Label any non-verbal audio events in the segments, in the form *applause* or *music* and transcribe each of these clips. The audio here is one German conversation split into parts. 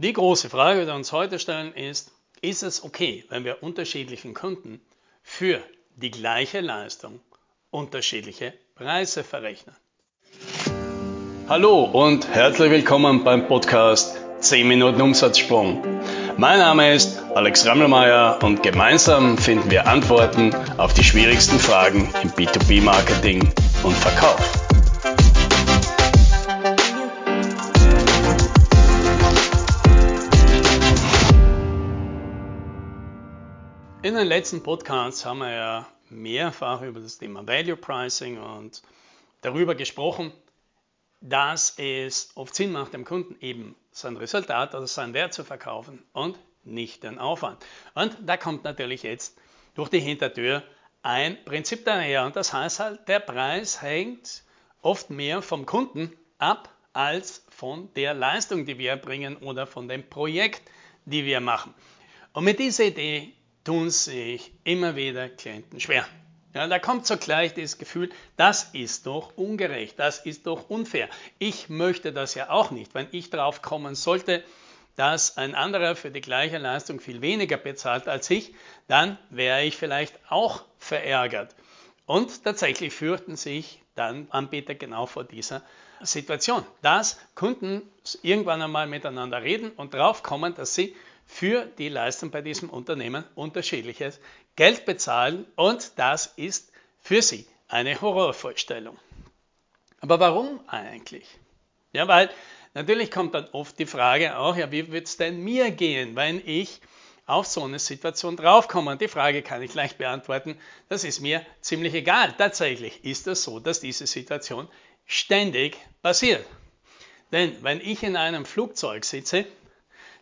Die große Frage, die wir uns heute stellen, ist, ist es okay, wenn wir unterschiedlichen Kunden für die gleiche Leistung unterschiedliche Preise verrechnen? Hallo und herzlich willkommen beim Podcast 10 Minuten Umsatzsprung. Mein Name ist Alex Rammelmeier und gemeinsam finden wir Antworten auf die schwierigsten Fragen im B2B-Marketing und Verkauf. In den letzten Podcasts haben wir ja mehrfach über das Thema Value Pricing und darüber gesprochen, dass es oft Sinn macht, dem Kunden eben sein Resultat oder seinen Wert zu verkaufen und nicht den Aufwand. Und da kommt natürlich jetzt durch die Hintertür ein Prinzip daher und das heißt halt, der Preis hängt oft mehr vom Kunden ab als von der Leistung, die wir erbringen oder von dem Projekt, die wir machen. Und mit dieser Idee tun sich immer wieder Klienten schwer. Ja, da kommt so gleich das Gefühl, das ist doch ungerecht, das ist doch unfair. Ich möchte das ja auch nicht. Wenn ich drauf kommen sollte, dass ein anderer für die gleiche Leistung viel weniger bezahlt als ich, dann wäre ich vielleicht auch verärgert. Und tatsächlich fürchten sich dann Anbieter genau vor dieser Situation, dass Kunden irgendwann einmal miteinander reden und drauf kommen, dass sie für die Leistung bei diesem Unternehmen unterschiedliches Geld bezahlen und das ist für sie eine Horrorvorstellung. Aber warum eigentlich? Ja, weil natürlich kommt dann oft die Frage auch, ja, wie wird es denn mir gehen, wenn ich auf so eine Situation draufkomme? Und die Frage kann ich leicht beantworten, das ist mir ziemlich egal. Tatsächlich ist es so, dass diese Situation ständig passiert. Denn wenn ich in einem Flugzeug sitze,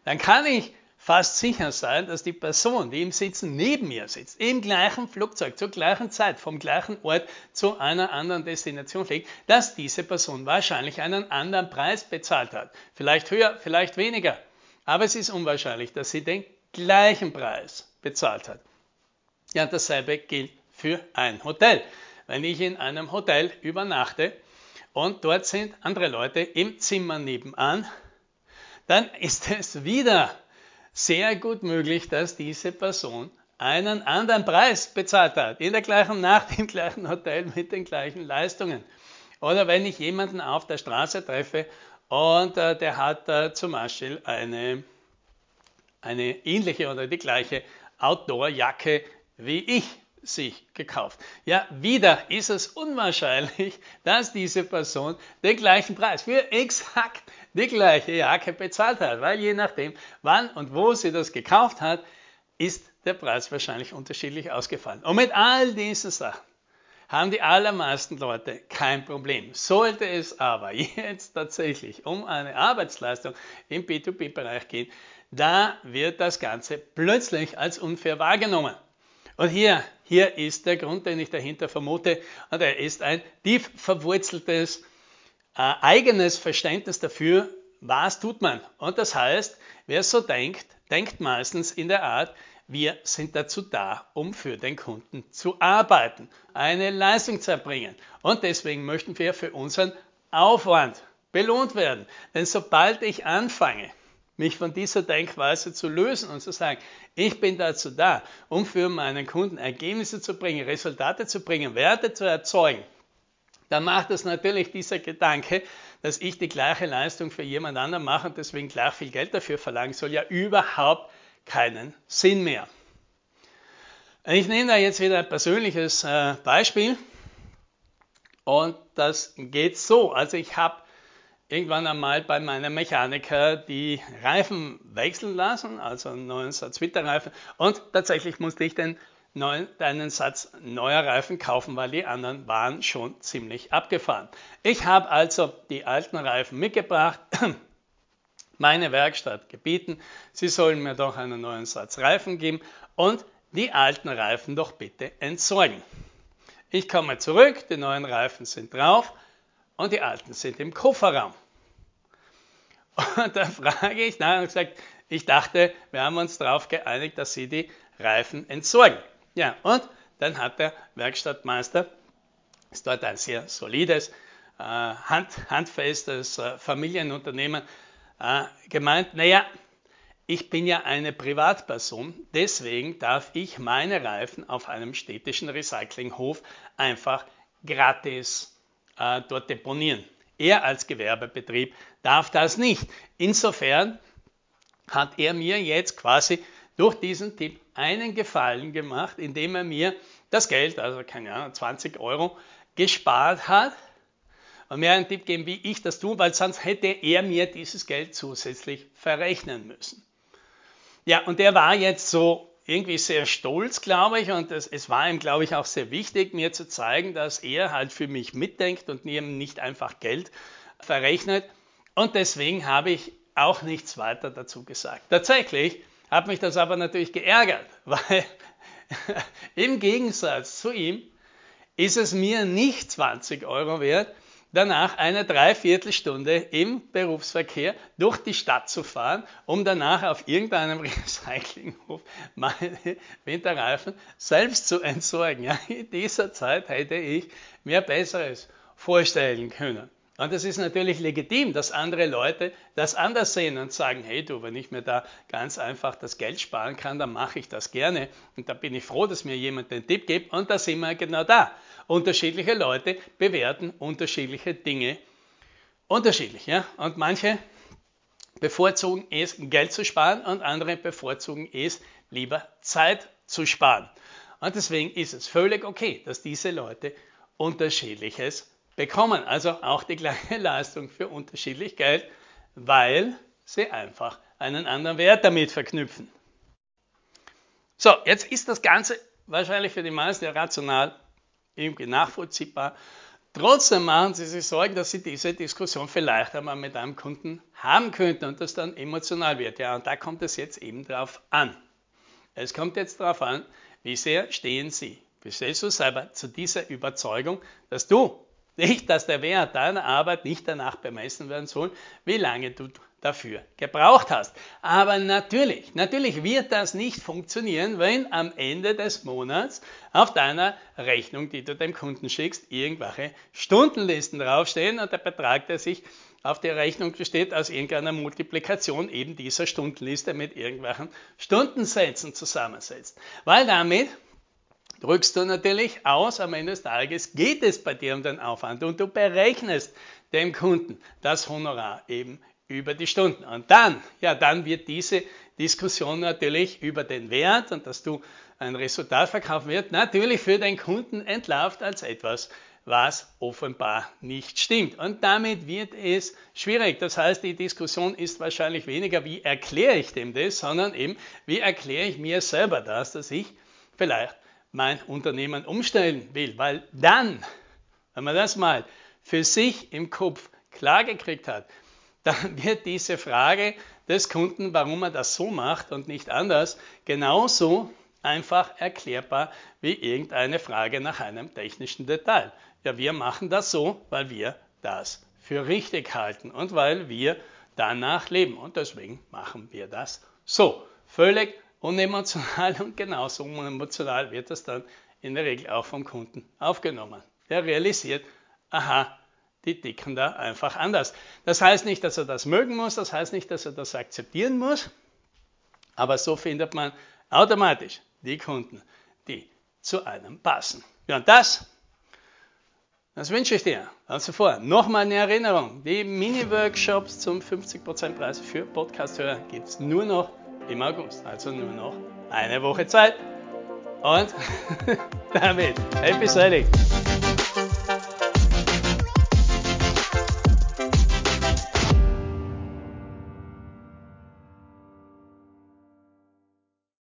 dann kann ich fast sicher sein, dass die Person, die im Sitzen neben mir sitzt, im gleichen Flugzeug, zur gleichen Zeit, vom gleichen Ort zu einer anderen Destination fliegt, dass diese Person wahrscheinlich einen anderen Preis bezahlt hat. Vielleicht höher, vielleicht weniger. Aber es ist unwahrscheinlich, dass sie den gleichen Preis bezahlt hat. Ja, dasselbe gilt für ein Hotel. Wenn ich in einem Hotel übernachte und dort sind andere Leute im Zimmer nebenan, dann ist es wieder sehr gut möglich, dass diese Person einen anderen Preis bezahlt hat, in der gleichen Nacht, im gleichen Hotel mit den gleichen Leistungen. Oder wenn ich jemanden auf der Straße treffe und äh, der hat äh, zum Beispiel eine, eine ähnliche oder die gleiche Outdoor-Jacke wie ich sich gekauft. Ja, wieder ist es unwahrscheinlich, *laughs* dass diese Person den gleichen Preis für exakt die gleiche Jacke bezahlt hat, weil je nachdem, wann und wo sie das gekauft hat, ist der Preis wahrscheinlich unterschiedlich ausgefallen. Und mit all diesen Sachen haben die allermeisten Leute kein Problem. Sollte es aber *laughs* jetzt tatsächlich um eine Arbeitsleistung im B2B-Bereich gehen, da wird das Ganze plötzlich als unfair wahrgenommen. Und hier, hier ist der Grund, den ich dahinter vermute, und er ist ein tief verwurzeltes äh, eigenes Verständnis dafür, was tut man. Und das heißt, wer so denkt, denkt meistens in der Art, wir sind dazu da, um für den Kunden zu arbeiten, eine Leistung zu erbringen. Und deswegen möchten wir für unseren Aufwand belohnt werden. Denn sobald ich anfange, mich von dieser Denkweise zu lösen und zu sagen, ich bin dazu da, um für meinen Kunden Ergebnisse zu bringen, Resultate zu bringen, Werte zu erzeugen, dann macht es natürlich dieser Gedanke, dass ich die gleiche Leistung für jemand anderen mache und deswegen gleich viel Geld dafür verlangen soll, ja überhaupt keinen Sinn mehr. Ich nehme da jetzt wieder ein persönliches äh, Beispiel und das geht so. Also ich habe irgendwann einmal bei meinem Mechaniker die Reifen wechseln lassen, also einen neuen Satz Winterreifen und tatsächlich musste ich den neuen, einen Satz neuer Reifen kaufen, weil die anderen waren schon ziemlich abgefahren. Ich habe also die alten Reifen mitgebracht, *clears throat* meine Werkstatt gebeten, sie sollen mir doch einen neuen Satz Reifen geben und die alten Reifen doch bitte entsorgen. Ich komme zurück, die neuen Reifen sind drauf und die alten sind im Kofferraum. Und da frage ich, na, und gesagt, ich dachte, wir haben uns darauf geeinigt, dass Sie die Reifen entsorgen. Ja, und dann hat der Werkstattmeister, ist dort ein sehr solides, äh, hand, handfestes äh, Familienunternehmen, äh, gemeint, naja, ich bin ja eine Privatperson, deswegen darf ich meine Reifen auf einem städtischen Recyclinghof einfach gratis äh, dort deponieren. Er als Gewerbebetrieb darf das nicht. Insofern hat er mir jetzt quasi durch diesen Tipp einen Gefallen gemacht, indem er mir das Geld, also keine Ahnung, 20 Euro, gespart hat und mir einen Tipp geben, wie ich das tue, weil sonst hätte er mir dieses Geld zusätzlich verrechnen müssen. Ja, und der war jetzt so irgendwie sehr stolz, glaube ich, und es, es war ihm, glaube ich, auch sehr wichtig, mir zu zeigen, dass er halt für mich mitdenkt und mir nicht einfach Geld verrechnet. Und deswegen habe ich auch nichts weiter dazu gesagt. Tatsächlich hat mich das aber natürlich geärgert, *laughs* weil im Gegensatz zu ihm ist es mir nicht 20 Euro wert, danach eine Dreiviertelstunde im Berufsverkehr durch die Stadt zu fahren, um danach auf irgendeinem *laughs* Recyclinghof meine Winterreifen selbst zu entsorgen. Ja, in dieser Zeit hätte ich mir Besseres vorstellen können. Und es ist natürlich legitim, dass andere Leute das anders sehen und sagen, hey du, wenn ich mir da ganz einfach das Geld sparen kann, dann mache ich das gerne. Und da bin ich froh, dass mir jemand den Tipp gibt. Und da sind wir genau da. Unterschiedliche Leute bewerten unterschiedliche Dinge unterschiedlich. Ja? Und manche bevorzugen es, Geld zu sparen und andere bevorzugen es, lieber Zeit zu sparen. Und deswegen ist es völlig okay, dass diese Leute unterschiedliches bekommen. Also auch die gleiche *laughs* Leistung für unterschiedlich Geld, weil sie einfach einen anderen Wert damit verknüpfen. So, jetzt ist das Ganze wahrscheinlich für die meisten rational irgendwie nachvollziehbar. Trotzdem machen Sie sich Sorgen, dass Sie diese Diskussion vielleicht einmal mit einem Kunden haben könnten und das dann emotional wird. Ja, und da kommt es jetzt eben drauf an. Es kommt jetzt darauf an, wie sehr stehen Sie, wie stehst du selber zu dieser Überzeugung, dass du nicht, dass der Wert deiner Arbeit nicht danach bemessen werden soll, wie lange du dafür gebraucht hast. Aber natürlich, natürlich wird das nicht funktionieren, wenn am Ende des Monats auf deiner Rechnung, die du dem Kunden schickst, irgendwelche Stundenlisten draufstehen und der Betrag, der sich auf der Rechnung besteht, aus irgendeiner Multiplikation eben dieser Stundenliste mit irgendwelchen Stundensätzen zusammensetzt. Weil damit drückst du natürlich aus, am Ende des Tages geht es bei dir um den Aufwand und du berechnest dem Kunden das Honorar eben über die Stunden. Und dann, ja, dann wird diese Diskussion natürlich über den Wert und dass du ein Resultat verkaufen wird, natürlich für den Kunden entlarvt als etwas, was offenbar nicht stimmt. Und damit wird es schwierig. Das heißt, die Diskussion ist wahrscheinlich weniger, wie erkläre ich dem das, sondern eben, wie erkläre ich mir selber das, dass ich vielleicht mein Unternehmen umstellen will. Weil dann, wenn man das mal für sich im Kopf klar gekriegt hat, dann wird diese Frage des Kunden, warum er das so macht und nicht anders, genauso einfach erklärbar wie irgendeine Frage nach einem technischen Detail. Ja, wir machen das so, weil wir das für richtig halten und weil wir danach leben. Und deswegen machen wir das so. Völlig unemotional und genauso unemotional wird das dann in der Regel auch vom Kunden aufgenommen. Der realisiert, aha, die ticken da einfach anders. Das heißt nicht, dass er das mögen muss, das heißt nicht, dass er das akzeptieren muss, aber so findet man automatisch die Kunden, die zu einem passen. Ja, und das, das wünsche ich dir. Also vor, nochmal eine Erinnerung. Die Mini-Workshops zum 50% Preis für Podcast-Hörer gibt es nur noch im August. Also nur noch eine Woche Zeit. Und *laughs* damit, happy sailing!